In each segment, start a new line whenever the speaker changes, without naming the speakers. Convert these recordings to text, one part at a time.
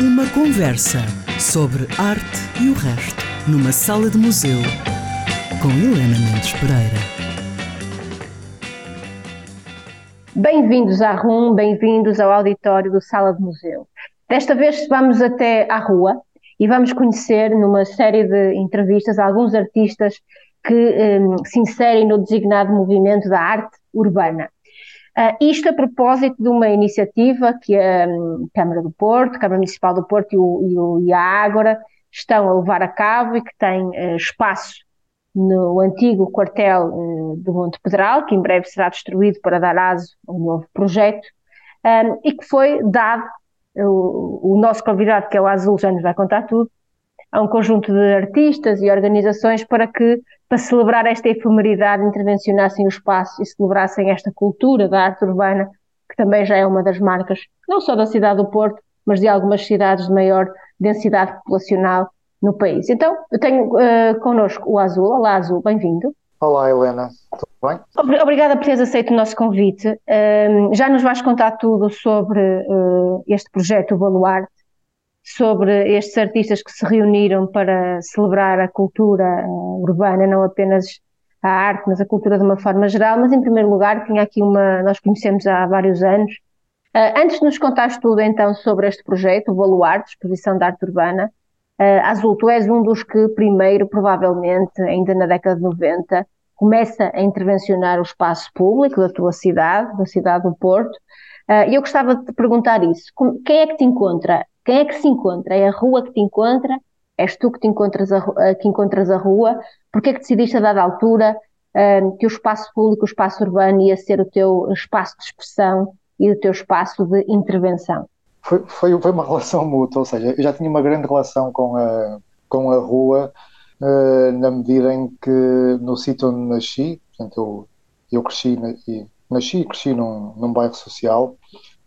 Uma conversa sobre arte e o resto, numa sala de museu, com Helena Mendes Pereira.
Bem-vindos à RUM, bem-vindos ao auditório do Sala de Museu. Desta vez vamos até à rua e vamos conhecer, numa série de entrevistas, alguns artistas que um, se inserem no designado movimento da arte urbana. Uh, isto a propósito de uma iniciativa que a um, Câmara do Porto, Câmara Municipal do Porto e, o, e, a Ágora estão a levar a cabo e que tem uh, espaço no antigo quartel uh, do Monte Pedral, que em breve será destruído para dar aso a um novo projeto, um, e que foi dado, o, o, nosso convidado, que é o Azul, já nos vai contar tudo, a um conjunto de artistas e organizações para que para celebrar esta efemeridade, intervencionassem o espaço e celebrassem esta cultura da arte urbana, que também já é uma das marcas, não só da cidade do Porto, mas de algumas cidades de maior densidade populacional no país. Então, eu tenho uh, connosco o Azul. Olá, Azul, bem-vindo.
Olá, Helena. Tudo bem?
Obrigada por teres aceito o nosso convite. Uh, já nos vais contar tudo sobre uh, este projeto, o Baluarte, sobre estes artistas que se reuniram para celebrar a cultura eh, urbana, não apenas a arte, mas a cultura de uma forma geral. Mas, em primeiro lugar, tinha aqui uma. Nós conhecemos há vários anos. Uh, antes de nos contares tudo, então, sobre este projeto, o Baluarte, Exposição de Arte Urbana, uh, Azul, tu és um dos que, primeiro, provavelmente, ainda na década de 90, começa a intervencionar o espaço público da tua cidade, da cidade do Porto. E eu gostava de te perguntar isso. Quem é que te encontra quem é que se encontra? É a rua que te encontra? És tu que te encontras a, que encontras a rua? Porquê é que decidiste a dada altura uh, que o espaço público, o espaço urbano ia ser o teu espaço de expressão e o teu espaço de intervenção?
Foi, foi, foi uma relação mútua, ou seja, eu já tinha uma grande relação com a, com a rua uh, na medida em que no sítio onde nasci, portanto eu, eu cresci e nasci e cresci num, num bairro social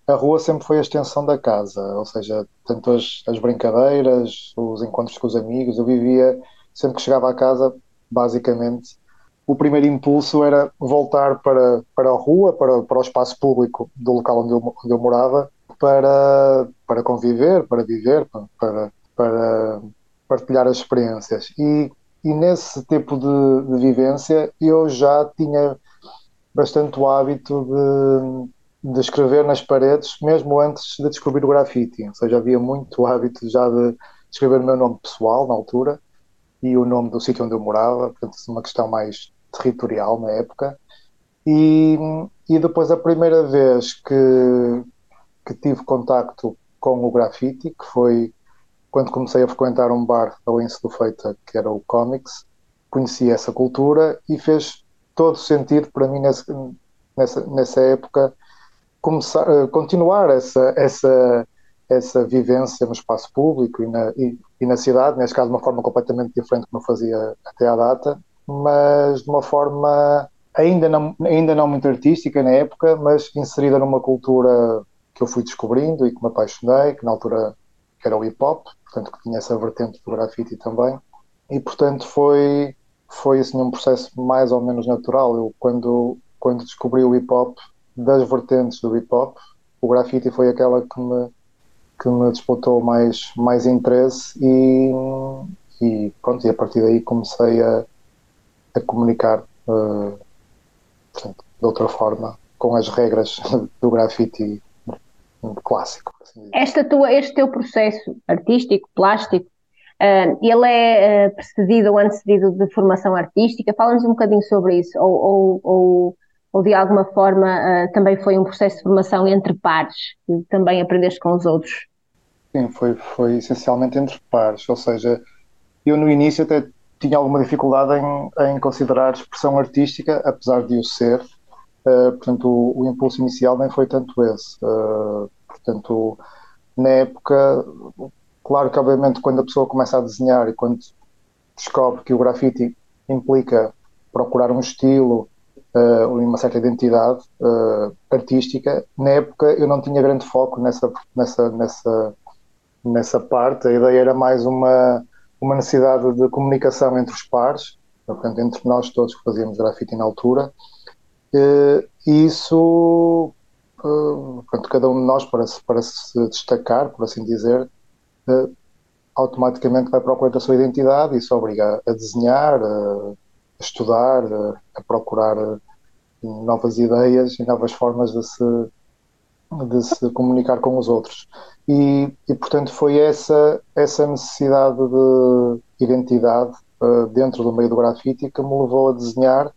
a rua sempre foi a extensão da casa, ou seja, tanto as, as brincadeiras, os encontros com os amigos, eu vivia, sempre que chegava à casa, basicamente, o primeiro impulso era voltar para, para a rua, para, para o espaço público do local onde eu, onde eu morava, para, para conviver, para viver, para, para partilhar as experiências. E, e nesse tipo de, de vivência eu já tinha bastante o hábito de de escrever nas paredes, mesmo antes de descobrir o grafite. Ou seja, havia muito hábito já de escrever o meu nome pessoal na altura e o nome do sítio onde eu morava, portanto, uma questão mais territorial na época. E, e depois a primeira vez que, que tive contacto com o grafite, que foi quando comecei a frequentar um bar da Lince do Feita, que era o Comics, conheci essa cultura e fez todo sentido para mim nesse, nessa, nessa época começar, uh, continuar essa, essa, essa vivência no espaço público e na, e, e na cidade, neste caso de uma forma completamente diferente como eu fazia até à data, mas de uma forma ainda não, ainda não muito artística na época, mas inserida numa cultura que eu fui descobrindo e que me apaixonei, que na altura era o hip hop, portanto que tinha essa vertente do grafite também, e portanto foi foi assim um processo mais ou menos natural. Eu quando quando descobri o hip hop das vertentes do hip hop, o grafite foi aquela que me, que me disputou mais, mais interesse e, e pronto, e a partir daí comecei a, a comunicar uh, portanto, de outra forma com as regras do grafite clássico.
Assim Esta tua, este teu processo artístico, plástico, uh, ele é uh, precedido ou antecedido de formação artística? Fala-nos um bocadinho sobre isso, ou, ou, ou ou de alguma forma uh, também foi um processo de formação entre pares, também aprendeste com os outros?
Sim, foi, foi essencialmente entre pares, ou seja, eu no início até tinha alguma dificuldade em, em considerar expressão artística, apesar de o ser, uh, portanto o, o, impulso inicial nem foi tanto esse, uh, portanto na época, claro que obviamente quando a pessoa começa a desenhar e quando descobre que o grafite implica procurar um estilo, uh, uma certa identidade uh, artística. Na época eu não tinha grande foco nessa, nessa, nessa, nessa parte, a ideia era mais uma, uma necessidade de comunicação entre os pares, portanto, entre nós todos que fazíamos grafite na altura, uh, e isso, portanto, cada um de nós, para se, para se destacar, por assim dizer, uh, automaticamente vai procurar a sua identidade se obriga a desenhar, a, estudar, a, a procurar novas ideias e novas formas de se, de se comunicar com os outros. E, e, portanto foi essa, essa necessidade de identidade uh, dentro do meio do grafite que me levou a desenhar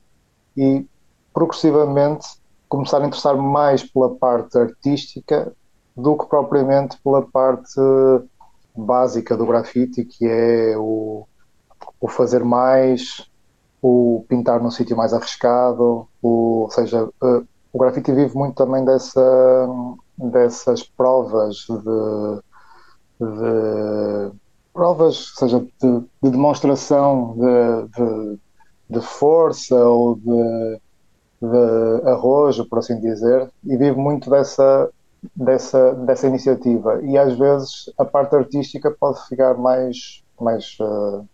e progressivamente começar a interessar mais pela parte artística do que propriamente pela parte básica do grafite, que é o, o fazer mais, o pintar num sítio mais arriscado, o, ou seja, uh, o grafite vive muito também dessa, dessas provas de, de provas, seja, de, de demonstração de, de, força ou de, de arrojo, por assim dizer, e vive muito dessa, dessa, dessa iniciativa. E às vezes a parte artística pode ficar mais, mais uh,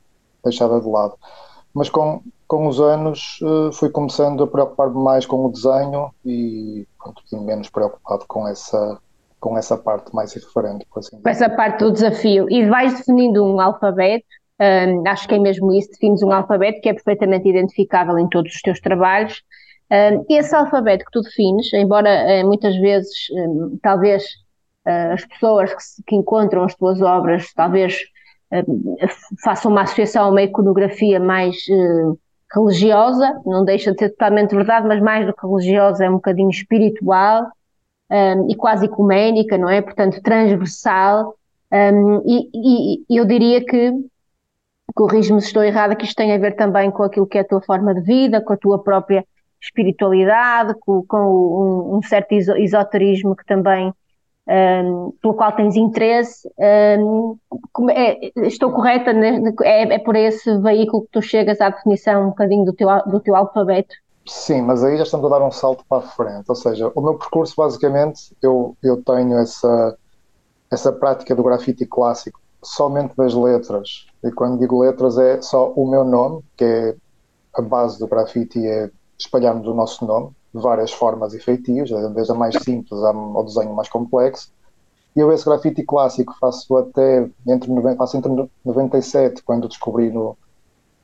deixada de lado. Mas com, com os anos uh, fui começando a preocupar-me mais com o desenho e, pronto, e menos preocupado com essa, com essa parte mais irreferente, por assim.
Com essa parte do desafio. E vais definindo um alfabeto, um, acho que é mesmo isso, defines um alfabeto que é perfeitamente identificável em todos os teus trabalhos. Um, esse alfabeto que tu defines, embora uh, muitas vezes, um, talvez uh, as pessoas que, que, encontram as tuas obras, talvez façam uma associação a uma iconografia mais uh, religiosa, não deixa de ser totalmente verdade, mas mais do que religiosa, é um bocadinho espiritual um, e quase ecuménica, não é? Portanto, transversal. Um, e, e, eu diria que, corrijo-me se estou errada, que isto tem a ver também com aquilo que é a tua forma de vida, com a tua própria espiritualidade, com, com um, um certo esoterismo que também um, pelo qual tens interesse, um, é, estou correta, né? é, é, por esse veículo que tu chegas à definição um bocadinho do teu, do teu alfabeto?
Sim, mas aí já estamos a dar um salto para a frente, ou seja, o meu percurso basicamente, eu, eu tenho essa, essa prática do grafite clássico somente das letras, e quando digo letras é só o meu nome, que é a base do grafite é espalharmos o nosso nome, de várias formas e feitios, desde a mais simples ao desenho mais complexo. E eu esse grafite clássico faço até entre, faço entre 97, quando descobri no,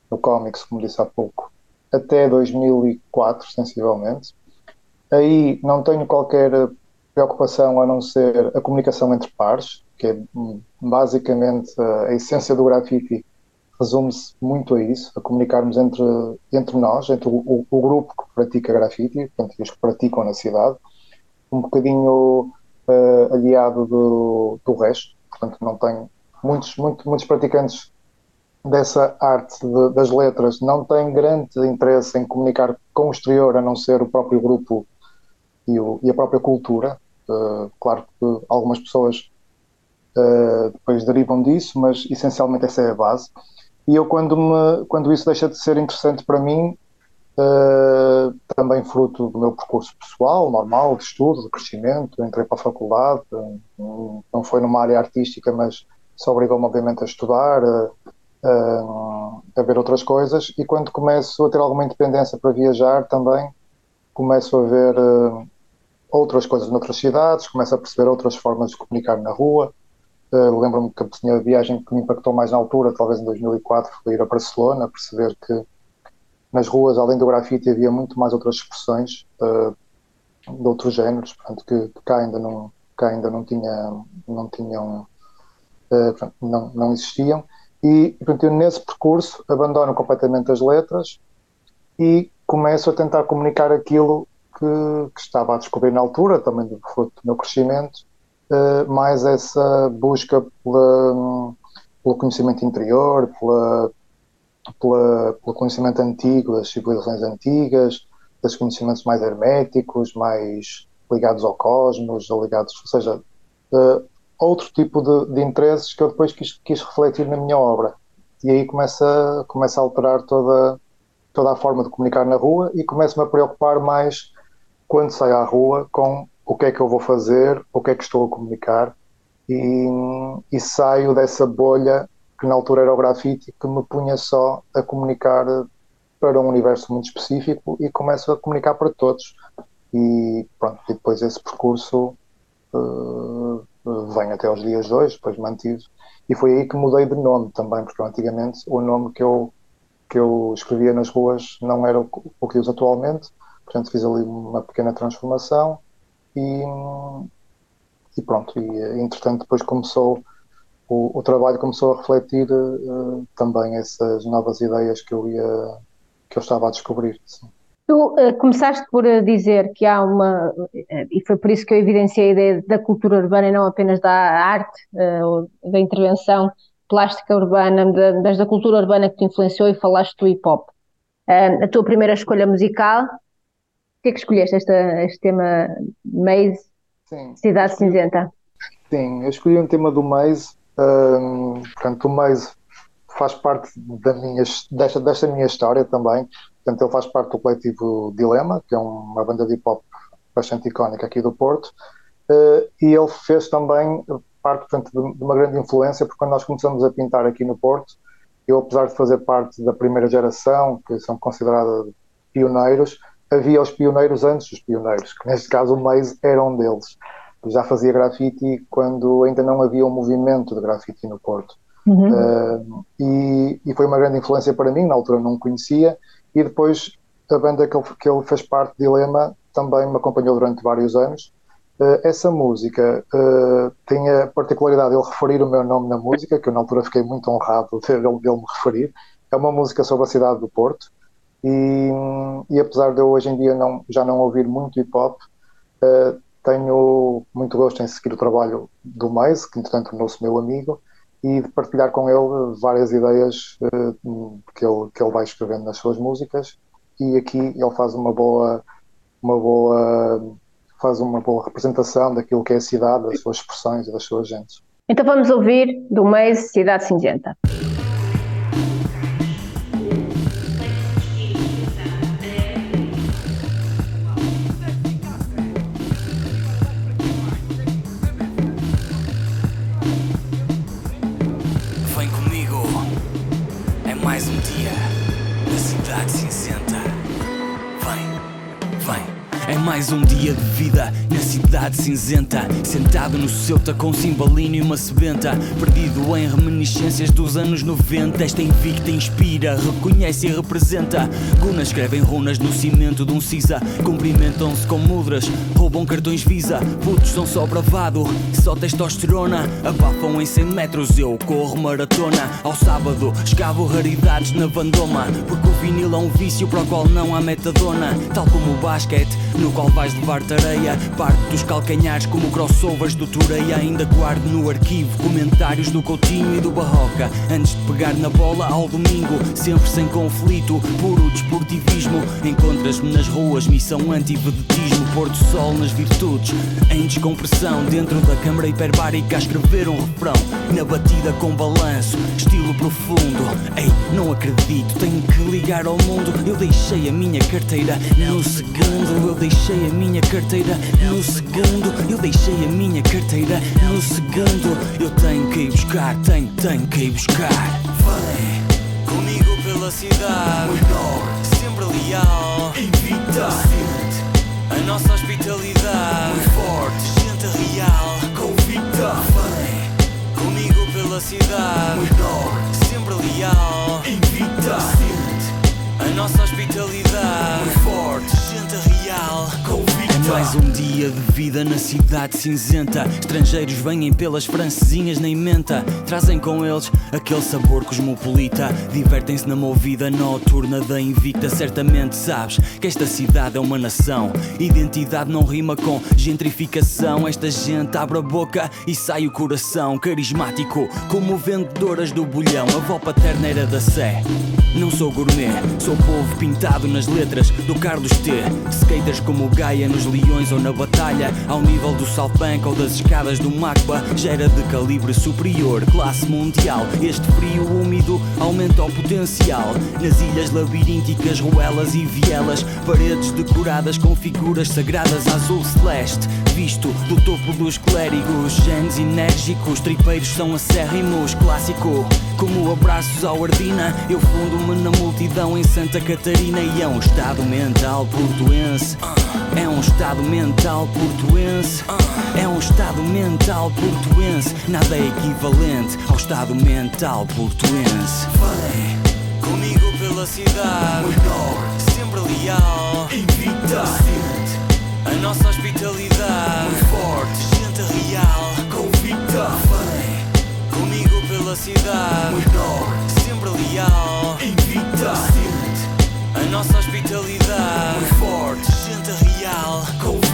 no Comics, como disse há pouco, até 2004, sensivelmente. Aí não tenho qualquer preocupação a não ser a comunicação entre pares, que é hum, basicamente a essência do grafite resume-se muito a isso, a comunicarmos entre, entre nós, entre o, o, grupo que pratica grafite, portanto, os que praticam na cidade, um bocadinho uh, aliado do, do resto, portanto, não tenho muitos, muito, muitos praticantes dessa arte de, das letras não têm grande interesse em comunicar com o exterior, a não ser o próprio grupo e, o, e a própria cultura. Uh, claro que algumas pessoas uh, depois derivam disso, mas essencialmente essa é a base. E eu, quando, me, quando isso deixa de ser interessante para mim, uh, também fruto do meu percurso pessoal, normal, de estudo, de crescimento, entrei para a faculdade, não foi numa área artística, mas se obrigou-me, obviamente, a estudar, a, a, a, ver outras coisas. E quando começo a ter alguma independência para viajar, também começo a ver uh, outras coisas noutras cidades, começo a perceber outras formas de comunicar na rua. Uh, Lembro-me que a viagem que me impactou mais na altura, talvez em 2004, foi ir a Barcelona, perceber que nas ruas, além do grafite, havia muito mais outras expressões uh, de outros géneros, portanto, que, que, cá ainda não, cá ainda não, tinha, não tinham, uh, não, não existiam. E, portanto, eu nesse percurso abandono completamente as letras e começo a tentar comunicar aquilo que, que estava a descobrir na altura, também do fruto do meu crescimento, uh, mais essa busca pela, pelo conhecimento interior, pela, pela, pelo conhecimento antigo das civilizações antigas, dos conhecimentos mais herméticos, mais ligados ao cosmos, ligados, ou seja, uh, outro tipo de, de, interesses que eu depois quis, quis, refletir na minha obra. E aí começa, começa a alterar toda, toda a forma de comunicar na rua e começo-me a preocupar mais quando saio à rua com o que é que eu vou fazer, o que é que estou a comunicar e, e saio dessa bolha que na altura era o grafite que me punha só a comunicar para um universo muito específico e começo a comunicar para todos e pronto, e depois esse percurso uh, vem até aos dias de hoje, depois mantive. E foi aí que mudei de nome também, porque antigamente o nome que eu, que eu escrevia nas ruas não era o, o que uso atualmente, portanto fiz ali uma pequena transformação e, e pronto. E entretanto depois começou, o, o trabalho começou a refletir uh, também essas novas ideias que eu ia, que eu estava a descobrir.
Tu uh, começaste por uh, dizer que há uma, e foi por isso que eu evidenciei a ideia da cultura urbana e não apenas da arte ou da intervenção plástica urbana, das da cultura urbana que te influenciou e falaste do hip hop. a tua primeira escolha musical, o que é que escolheste este, este tema Maze, Sim, Cidade Cinzenta?
Sim, eu escolhi um tema do Maze, um, portanto o Maze faz parte da minha, desta, desta minha história também, Portanto, ele faz parte do coletivo Dilema, que é uma banda de hip hop bastante icónica aqui do Porto, uh, e ele fez também parte portanto, de, uma grande influência, porque quando nós começamos a pintar aqui no Porto, eu, apesar de fazer parte da primeira geração, que são considerados pioneiros, havia os pioneiros antes dos pioneiros, que neste caso o Maze era um deles. Eu já fazia grafite quando ainda não havia um movimento de grafite no Porto. Uhum. Uh, e, e, foi uma grande influência para mim, na altura não conhecia, e depois a banda que ele, que ele fez parte, Dilema, também me acompanhou durante vários anos. Uh, essa música uh, tem a particularidade de ele referir o meu nome na música, que eu na altura fiquei muito honrado de ele, de ele me referir. É uma música sobre a cidade do Porto. E, e apesar de eu hoje em dia não, já não ouvir muito hip hop, uh, tenho muito gosto em seguir o trabalho do Mais, que entretanto tornou-se meu amigo, e de partilhar com ele várias ideias uh, que, ele, que ele vai escrevendo nas suas músicas e aqui ele faz uma boa uma boa faz uma boa representação daquilo que é a cidade, das suas expressões e das suas gentes.
Então vamos ouvir do mês Cidade Cinzenta.
Mais um dia de vida na cidade cinzenta. Sentado no seu com cimbalino e uma sebenta. Perdido em reminiscências dos anos 90. Esta invicta inspira, reconhece e representa. Gunas escrevem runas no cimento de um cisa. Cumprimentam-se com mudras, roubam cartões Visa. Putos são só bravado, só testosterona. Abafam em 100 metros, eu corro maratona. Ao sábado, escavo raridades na bandoma. Porque o vinil é um vício para o qual não há metadona. Tal como o basquete, no qual vais levar tareia. Parte dos calcanhares como crossovers do Tureia. Ainda guardo no arquivo comentários do Coutinho e do Barroca. Antes de pegar na bola ao domingo, sempre sem conflito, puro desportivismo. Encontras-me nas ruas, missão anti-vedetismo. Porto Sol nas virtudes, em descompressão. Dentro da câmara hiperbárica a escrever um refrão. Na batida com balanço, estilo profundo. Ei, não acredito, tenho que ligar ao mundo. Eu deixei a minha carteira no segundo. Eu deixei a minha carteira no segundo. Eu deixei a minha carteira no segundo. Eu tenho que ir buscar, tenho, tenho que ir buscar. Vem comigo pela cidade, sempre leal, invicta. A nossa hospitalidade, muito forte, gente real, convicta. Vem comigo pela cidade, muito sempre leal, invicta. A nossa hospitalidade, muito forte, gente real, convicta. Mais um dia de vida na cidade cinzenta. Estrangeiros vêm pelas francesinhas na emenda. Trazem com eles aquele sabor cosmopolita. Divertem-se na movida noturna da invicta. Certamente sabes que esta cidade é uma nação. Identidade não rima com gentrificação. Esta gente abre a boca e sai o coração. Carismático, como vendedoras do bolhão. A avó paterna era da Sé. Não sou gourmet, sou povo pintado nas letras do Carlos T. Skaters como Gaia nos ou na batalha, ao nível do Bank ou das escadas do Macba, já era de calibre superior, classe mundial. Este frio úmido aumenta o potencial. Nas ilhas labirínticas, ruelas e vielas, paredes decoradas com figuras sagradas azul celeste visto do topo dos clérigos. Genes enérgicos, tripeiros são acérrimos. Clássico, como abraços ao Ardina. Eu fundo-me na multidão em Santa Catarina e é um estado mental portuense. É um estado mental portuense. É um estado mental portuense. Nada é equivalente ao estado mental portuense. Vem comigo pela cidade. Sempre leal. Invicta. A nossa hospitalidade. Muito forte. Gente real. Convicta. Vem comigo pela cidade. Muito Sempre leal. Invicta. A nossa hospitalidade. Muito forte. Gente real. Convicta.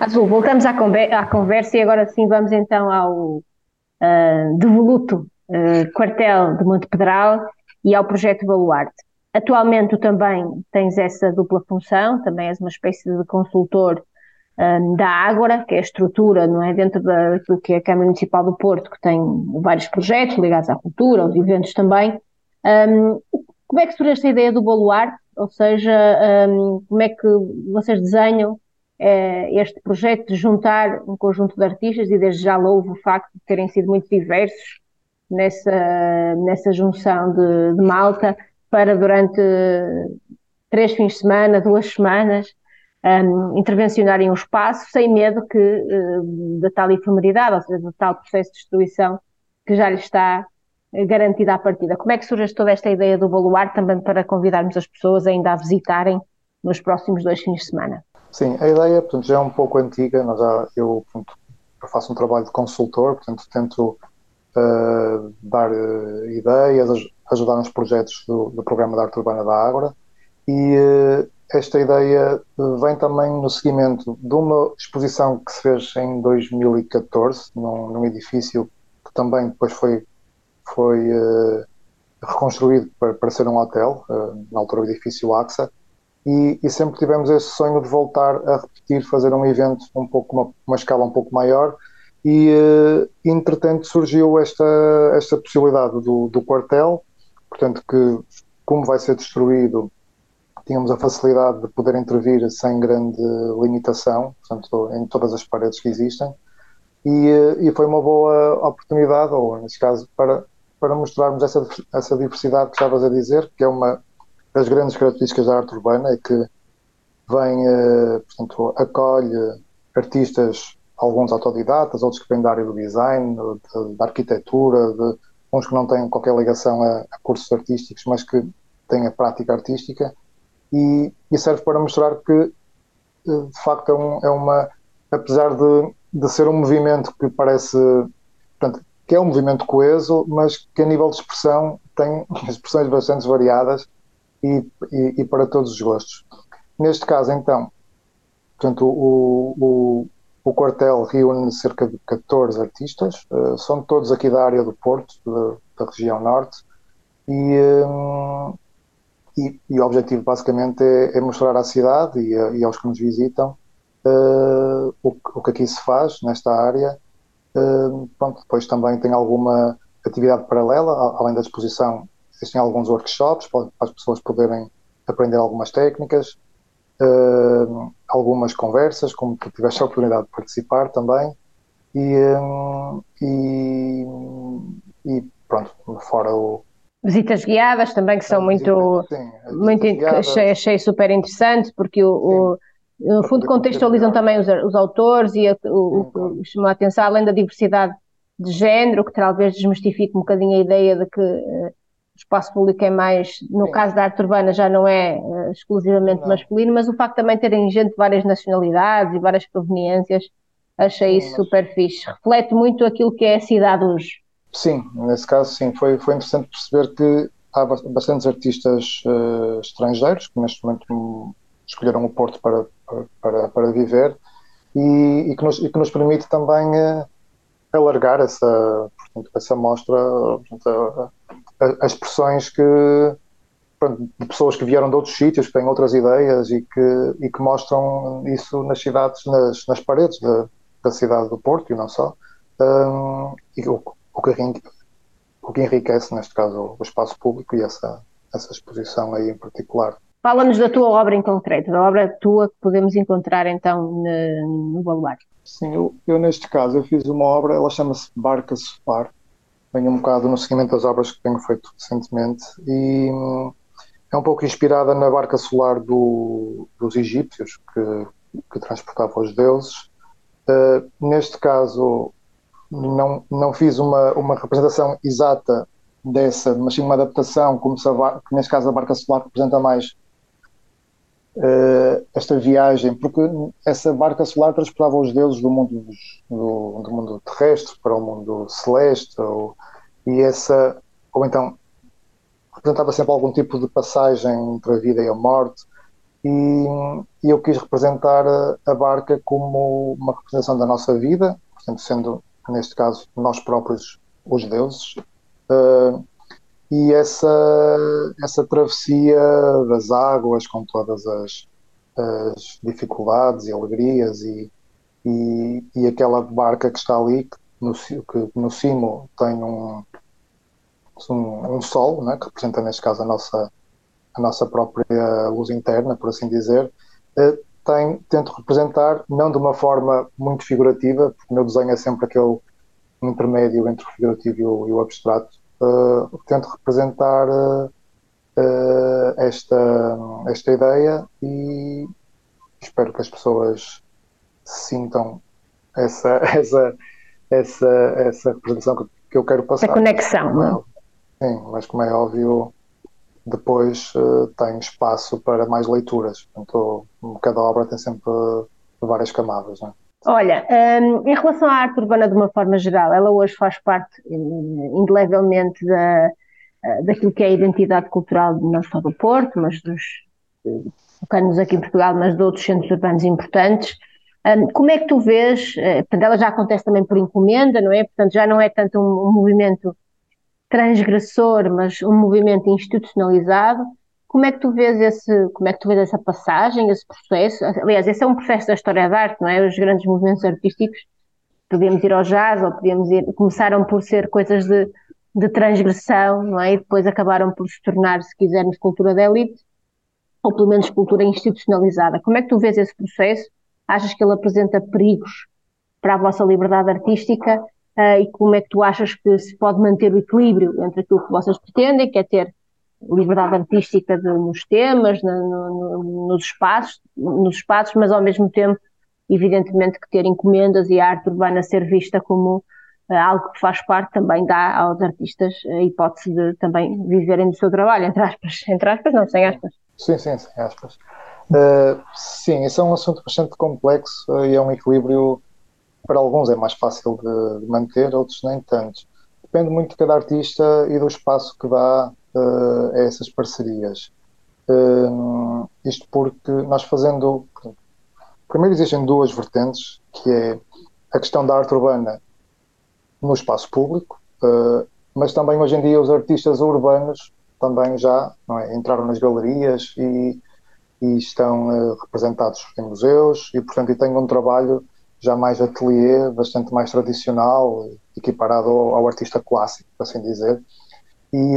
Azul, voltamos à, à, conversa e agora sim vamos então ao uh, devoluto uh, quartel de Monte Pedral e ao projeto Baluarte. Atualmente tu também tens essa dupla função, também és uma espécie de consultor um, da Ágora, que é a estrutura, não é, dentro daquilo que é a Câmara Municipal do Porto, que tem vários projetos ligados à cultura, aos eventos também. Um, como é que surge esta ideia do Baluarte? Ou seja, um, como é que vocês desenham este projeto de juntar um conjunto de artistas e desde já louvo o facto de terem sido muito diversos nessa, nessa junção de, de Malta para durante três fins de semana, duas semanas, um, intervencionarem o espaço sem medo que uh, da tal efemeridade, ou seja, do tal processo de destruição que já lhe está eh, garantida à partida. Como é que surge toda esta ideia do baluar também para convidarmos as pessoas ainda a visitarem nos próximos dois fins de semana?
Sim, a ideia portanto, já é um pouco antiga. Eu, portanto, eu faço um trabalho de consultor, portanto, tento uh, dar uh, ideias, ajudar nos projetos do, do, Programa de Arte Urbana da Ágora. E uh, esta ideia vem também no seguimento de uma exposição que se fez em 2014, num, num edifício que também depois foi, foi reconstruído para, para, ser um hotel, na altura o edifício AXA e, e, sempre tivemos esse sonho de voltar a repetir, fazer um evento um pouco uma, uma escala um pouco maior e uh, entretanto surgiu esta esta possibilidade do, do quartel, portanto que como vai ser destruído tínhamos a facilidade de poder intervir sem grande limitação, portanto em todas as paredes que existem e, uh, e foi uma boa oportunidade, ou nesse caso para para mostrarmos essa, essa diversidade que estavas a dizer, que é uma, das grandes características da arte urbana é que vem, uh, portanto, acolhe artistas, alguns autodidatas, outros que vêm da área do design, da arquitetura, de, uns que não têm qualquer ligação a, a, cursos artísticos, mas que têm a prática artística, e, e serve para mostrar que, uh, de facto, é, um, é, uma. Apesar de, de ser um movimento que parece. Portanto, que é um movimento coeso, mas que a nível de expressão tem expressões bastante variadas e, e, e, para todos os gostos. Neste caso, então, portanto, o, o, o quartel reúne cerca de 14 artistas, uh, são todos aqui da área do Porto, da, da região norte, e, um, e, e, o objetivo basicamente é, é mostrar à cidade e, e, aos que nos visitam uh, o, o, que aqui se faz nesta área. Uh, pronto, depois também tem alguma atividade paralela, além da exposição existem alguns workshops para as pessoas poderem aprender algumas técnicas, uh, algumas conversas, como tu tiveste a oportunidade de participar também, e, um, e, e, pronto, fora o.
Visitas guiadas também, que são muito, sim, muito achei, achei, super interessante, porque o, o no fundo contextualizam também os, os autores e a, o, o, chamou a atenção, além da diversidade de género, que talvez desmistifique um bocadinho a ideia de que uh, espaço público é mais, no Sim. caso da arte urbana já não é uh, exclusivamente não. masculino, mas o facto de também terem gente de várias nacionalidades e várias proveniências, achei sim, isso mas... super fixe. Reflete muito aquilo que é a cidade hoje.
Sim, nesse caso sim, foi, foi interessante perceber que há bastantes artistas uh, estrangeiros que neste momento escolheram o Porto para, para, para viver e, e, que nos, e que nos permite também uh, alargar essa, portanto, essa mostra, portanto, a, as expressões que, de pessoas que vieram de outros sítios, que têm outras ideias e que, e que mostram isso nas cidades, nas, nas paredes da, da cidade do Porto e não só. Um, e o, o, que, o que enriquece, neste caso, o espaço público e essa, essa exposição aí em particular.
Fala-nos da tua obra em concreto, da obra tua que podemos encontrar então no, no Baluarte.
Sim, eu, eu, neste caso eu fiz uma obra, ela chama-se Barca Sofar, vem um bocado no seguimento das obras que tenho feito recentemente e hum, é um pouco inspirada na barca solar do, dos egípcios que, que transportavam os deuses. Uh, neste caso não, não fiz uma, uma representação exata dessa, mas sim uma adaptação, como se a, neste caso a barca solar representa mais uh, esta viagem, porque essa barca solar transportava os deuses do mundo, do, do mundo terrestre para o mundo celeste, ou, e essa, ou então representava sempre algum tipo de passagem entre a vida e a morte, e, e eu quis representar a, barca como uma representação da nossa vida, portanto, sendo neste caso nós próprios os deuses, uh, e essa, essa travessia das águas com todas as, as dificuldades e alegrias e, e, e, aquela barca que está ali que no, que no cimo tem um, um, um sol né, que representa neste caso a nossa, a nossa própria luz interna, por assim dizer eh, tem, tento representar não de uma forma muito figurativa porque o meu desenho é sempre aquele intermédio entre o figurativo e o, e o abstrato uh, tento representar uh, esta, esta ideia e espero que as pessoas sintam essa, essa, essa, essa representação que, que eu quero passar.
A conexão, não
é? Sim, mas como é óbvio, depois uh, tem espaço para mais leituras. Portanto, cada obra tem sempre várias camadas. Não é?
Olha, um, em relação à arte urbana de uma forma geral, ela hoje faz parte indelevelmente da, eh, daquilo que é a identidade cultural não só do Porto, mas dos, focando-nos aqui em Portugal, mas de outros centros urbanos importantes. Um, como é que tu vês, eh, portanto, ela já acontece também por encomenda, não é? Portanto, já não é tanto um, um movimento transgressor, mas um movimento institucionalizado. Como é que tu vês esse, como é que tu vês essa passagem, esse processo? Aliás, esse é um processo da história da arte, não é? Os grandes movimentos artísticos, podíamos ir ao jazz ou podíamos ir, começaram por ser coisas de, de transgressão, não é? E depois acabaram por se tornar, se quisermos, cultura da elite, ou pelo menos cultura institucionalizada. Como é que tu vês esse processo? Achas que ele apresenta perigos para a vossa liberdade artística? Uh, e como é que tu achas que se pode manter o equilíbrio entre aquilo que vocês pretendem, que é ter liberdade artística de, nos temas, no, no, nos espaços, nos espaços, mas ao mesmo tempo, evidentemente, que ter encomendas e a arte urbana ser vista como uh, algo que faz parte também dá aos artistas a hipótese de também viverem do seu trabalho, entre aspas, entre aspas, não, sem aspas.
Sim, sim, sem aspas. Uh, sim, esse é um assunto bastante complexo uh, e é um equilíbrio, para alguns é mais fácil de manter, outros nem tanto. Depende muito de cada artista e do espaço que dá uh, a essas parcerias. Uh, isto porque nós fazendo. Primeiro existem duas vertentes, que é a questão da arte urbana no espaço público, uh, mas também hoje em dia os artistas urbanos também já é, entraram nas galerias e, e estão uh, representados em museus e, portanto, e têm um trabalho já mais ateliê, bastante mais tradicional, equiparado ao, ao artista clássico, por assim dizer e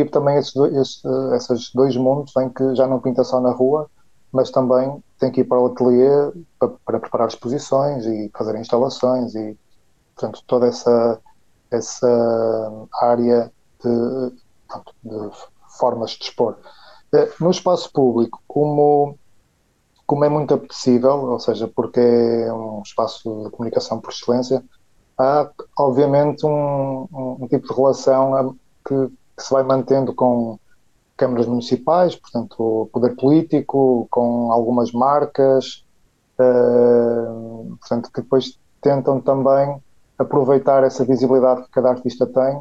uh, também esses dois, esse, uh, esses dois mundos em que já não pinta só na rua, mas também tem que ir para o ateliê para, para preparar exposições e fazer instalações e, portanto, toda essa, essa área de, de formas de expor. Uh, no espaço público, como, como é muito apetecível, ou seja, porque é um espaço de comunicação por excelência, há obviamente um, um tipo de relação que, que se vai mantendo com câmaras municipais, portanto, poder político, com algumas marcas, uh, portanto, que depois tentam também aproveitar essa visibilidade que cada artista tem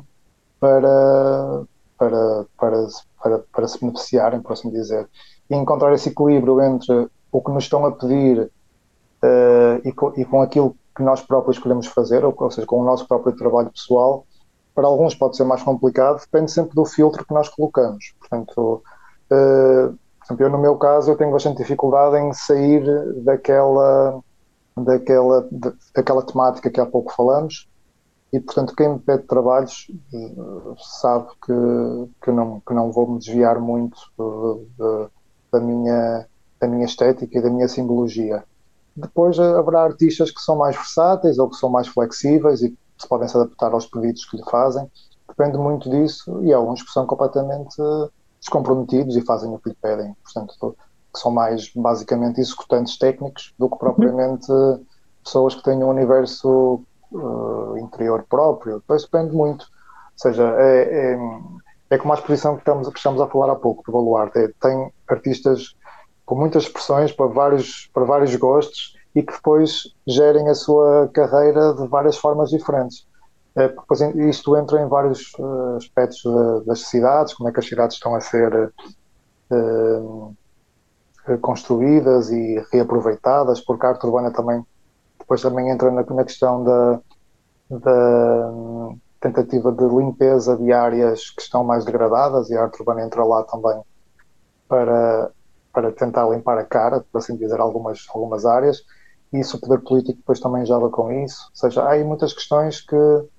para, para, para, para, para se beneficiarem, por assim dizer, e encontrar esse equilíbrio entre o que nos estão a pedir uh, e, com, e com aquilo que nós próprios escolhemos fazer, ou, ou seja, com o nosso próprio trabalho pessoal, para alguns pode ser mais complicado, depende sempre do filtro que nós colocamos. Portanto, uh, por exemplo, eu no meu caso eu tenho bastante dificuldade em sair daquela, daquela, daquela temática que há pouco falamos e, portanto, quem me pede trabalhos uh, sabe que, que, não, que não vou me desviar muito uh, da, minha, da minha estética e da minha simbologia. Depois haverá artistas que são mais versáteis ou que são mais flexíveis e se podem se adaptar aos pedidos que lhe fazem. Depende muito disso e há uns que são completamente descomprometidos e fazem o que lhe pedem. Portanto, que são mais basicamente executantes técnicos do que propriamente pessoas que tenham um universo uh, interior próprio. Depois depende muito. Ou seja, é, é, é como a exposição que estamos, que estamos a falar há pouco, do Baluarte. É, tem artistas com muitas expressões para vários, para vários gostos e que depois gerem a sua carreira de várias formas diferentes. É, depois isto entra em vários uh, aspectos das cidades, como é que as cidades estão a ser uh, construídas e reaproveitadas, porque a arte urbana também depois também entra na, questão da, da tentativa de limpeza de áreas que estão mais degradadas e a arte urbana entra lá também para, para tentar limpar a cara, por assim dizer, algumas, algumas áreas isso o poder político depois também joga com isso. Ou seja, há aí muitas questões que uh,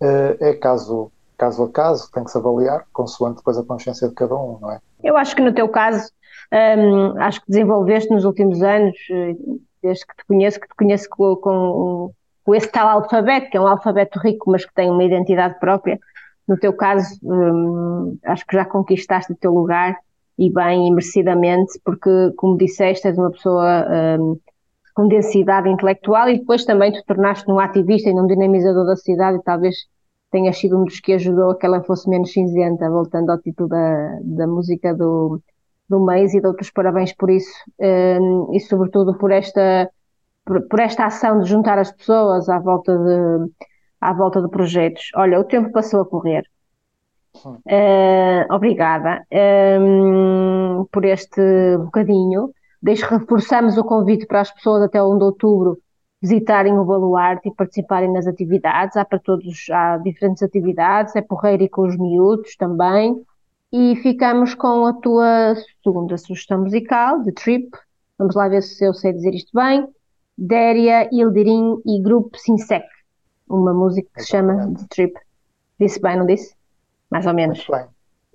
é caso, caso a caso, tem que se avaliar, consoante depois a consciência de cada um, não é?
Eu acho que no teu caso, um, acho que desenvolveste nos últimos anos, eh, desde que te conheço, que te conheço com, com, com esse tal alfabeto, que é um alfabeto rico, mas que tem uma identidade própria. No teu caso, um, acho que já conquistaste o teu lugar e bem, e merecidamente, porque, como disseste, és uma pessoa um, com densidade intelectual e depois também te tornaste num ativista e num dinamizador da cidade e talvez tenhas sido um dos que ajudou a que ela fosse menos cinzenta, voltando ao título da, da música do, do mês e dou-te os parabéns por isso um, e sobretudo por esta, por, por, esta ação de juntar as pessoas à volta de, à volta de projetos. Olha, o tempo passou a correr. Uh, obrigada um, por este bocadinho. Desde reforçamos o convite para as pessoas até 1 de outubro visitarem o Baluarte e participarem nas atividades. Há para todos, há diferentes atividades, é porreiro e com os miúdos também. E ficamos com a tua segunda sugestão musical, de Trip. Vamos lá ver se eu sei dizer isto bem. Déria, Ildirim e Grupo Sinsec. Uma música que se chama The Trip. Disse bem, não disse? Mais ou menos.
Muito bem.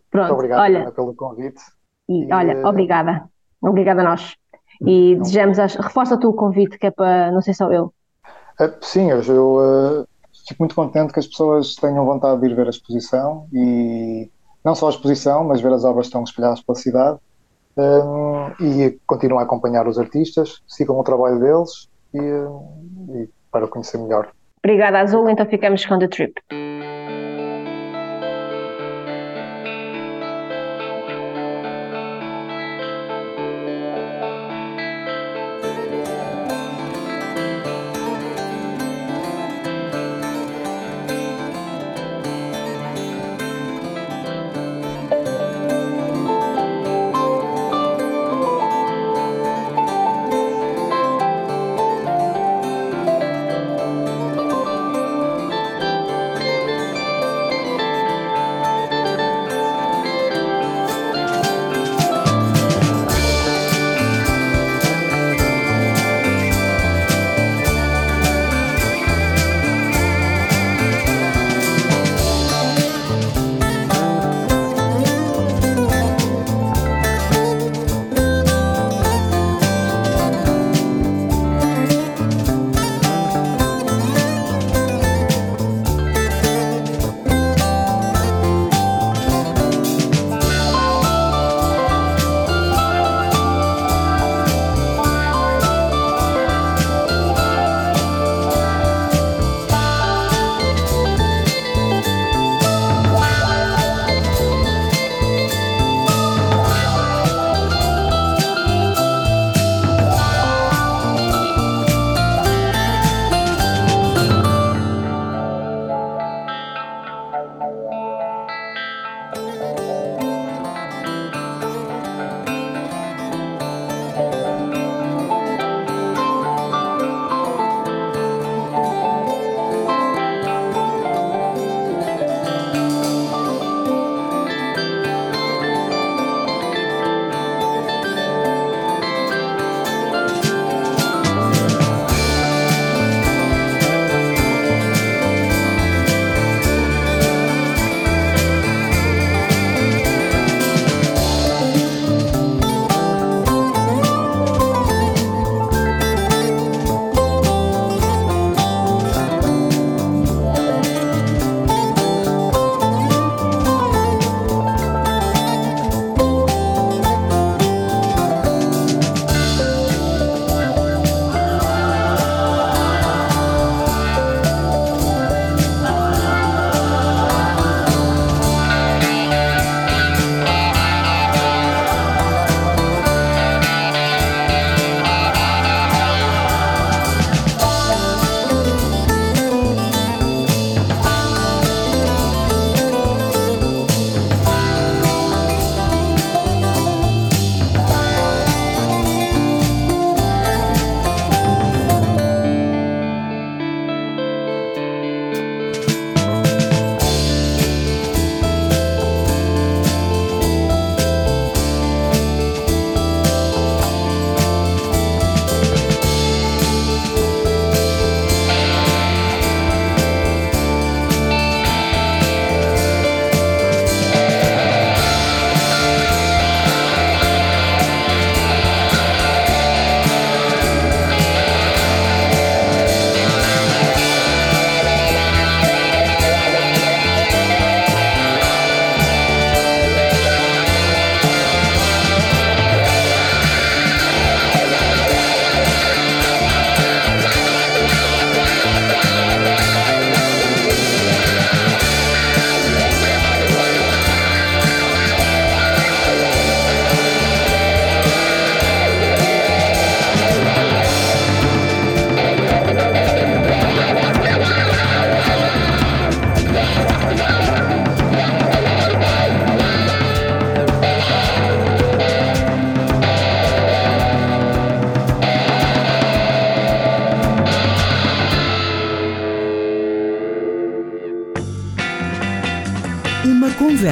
Pronto,
Muito obrigado
olha,
pelo convite.
E, e olha, obrigada. Obrigada a nós. E desejamos, reforça tu o convite, que é para, não sei só eu.
Uh, sim, eu, eu uh, fico muito contente que as pessoas tenham vontade de ir ver a exposição e não só a exposição, mas ver as obras que estão espalhadas pela cidade um, e continuar a acompanhar os artistas, sigam o trabalho deles e, e para conhecer melhor.
Obrigada, Azul. Então ficamos com The Trip.